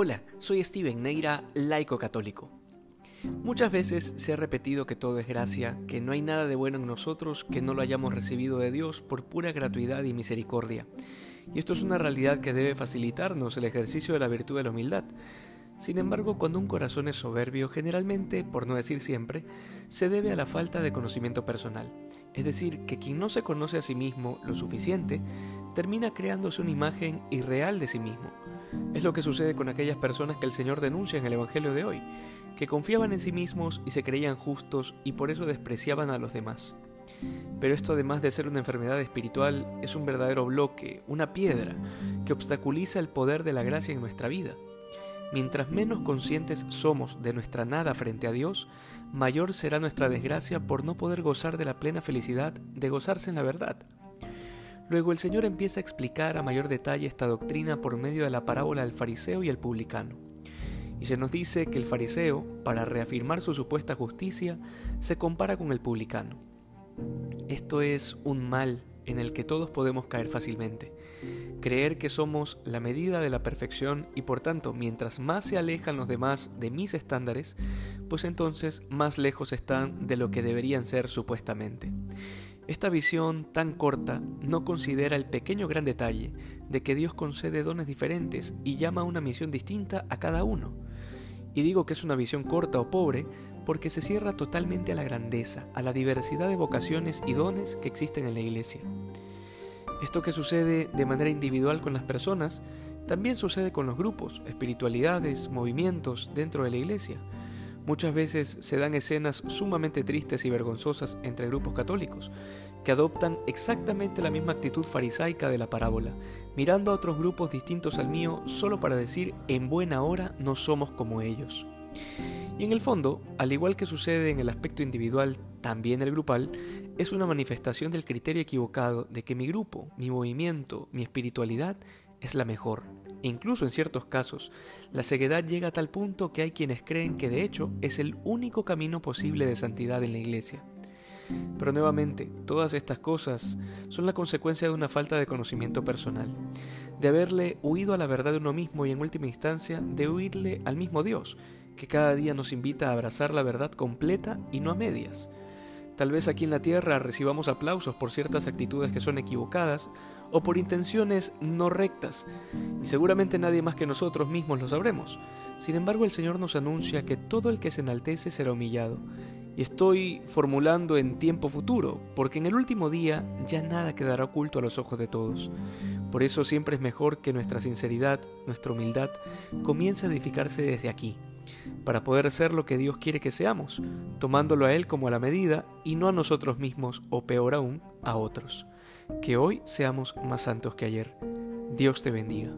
Hola, soy Steven Neira, laico católico. Muchas veces se ha repetido que todo es gracia, que no hay nada de bueno en nosotros que no lo hayamos recibido de Dios por pura gratuidad y misericordia. Y esto es una realidad que debe facilitarnos el ejercicio de la virtud de la humildad. Sin embargo, cuando un corazón es soberbio, generalmente, por no decir siempre, se debe a la falta de conocimiento personal. Es decir, que quien no se conoce a sí mismo lo suficiente, termina creándose una imagen irreal de sí mismo es lo que sucede con aquellas personas que el Señor denuncia en el Evangelio de hoy, que confiaban en sí mismos y se creían justos y por eso despreciaban a los demás. Pero esto además de ser una enfermedad espiritual, es un verdadero bloque, una piedra, que obstaculiza el poder de la gracia en nuestra vida. Mientras menos conscientes somos de nuestra nada frente a Dios, mayor será nuestra desgracia por no poder gozar de la plena felicidad de gozarse en la verdad. Luego el Señor empieza a explicar a mayor detalle esta doctrina por medio de la parábola del fariseo y el publicano. Y se nos dice que el fariseo, para reafirmar su supuesta justicia, se compara con el publicano. Esto es un mal en el que todos podemos caer fácilmente. Creer que somos la medida de la perfección y por tanto mientras más se alejan los demás de mis estándares, pues entonces más lejos están de lo que deberían ser supuestamente. Esta visión tan corta no considera el pequeño gran detalle de que Dios concede dones diferentes y llama a una misión distinta a cada uno. Y digo que es una visión corta o pobre porque se cierra totalmente a la grandeza, a la diversidad de vocaciones y dones que existen en la iglesia. Esto que sucede de manera individual con las personas, también sucede con los grupos, espiritualidades, movimientos dentro de la iglesia. Muchas veces se dan escenas sumamente tristes y vergonzosas entre grupos católicos, que adoptan exactamente la misma actitud farisaica de la parábola, mirando a otros grupos distintos al mío solo para decir en buena hora no somos como ellos. Y en el fondo, al igual que sucede en el aspecto individual, también el grupal, es una manifestación del criterio equivocado de que mi grupo, mi movimiento, mi espiritualidad es la mejor. E incluso en ciertos casos, la ceguedad llega a tal punto que hay quienes creen que de hecho es el único camino posible de santidad en la iglesia. Pero nuevamente, todas estas cosas son la consecuencia de una falta de conocimiento personal, de haberle huido a la verdad de uno mismo y en última instancia de huirle al mismo Dios, que cada día nos invita a abrazar la verdad completa y no a medias. Tal vez aquí en la tierra recibamos aplausos por ciertas actitudes que son equivocadas o por intenciones no rectas, y seguramente nadie más que nosotros mismos lo sabremos. Sin embargo, el Señor nos anuncia que todo el que se enaltece será humillado, y estoy formulando en tiempo futuro, porque en el último día ya nada quedará oculto a los ojos de todos. Por eso siempre es mejor que nuestra sinceridad, nuestra humildad, comience a edificarse desde aquí para poder ser lo que Dios quiere que seamos, tomándolo a Él como a la medida y no a nosotros mismos o peor aún, a otros. Que hoy seamos más santos que ayer. Dios te bendiga.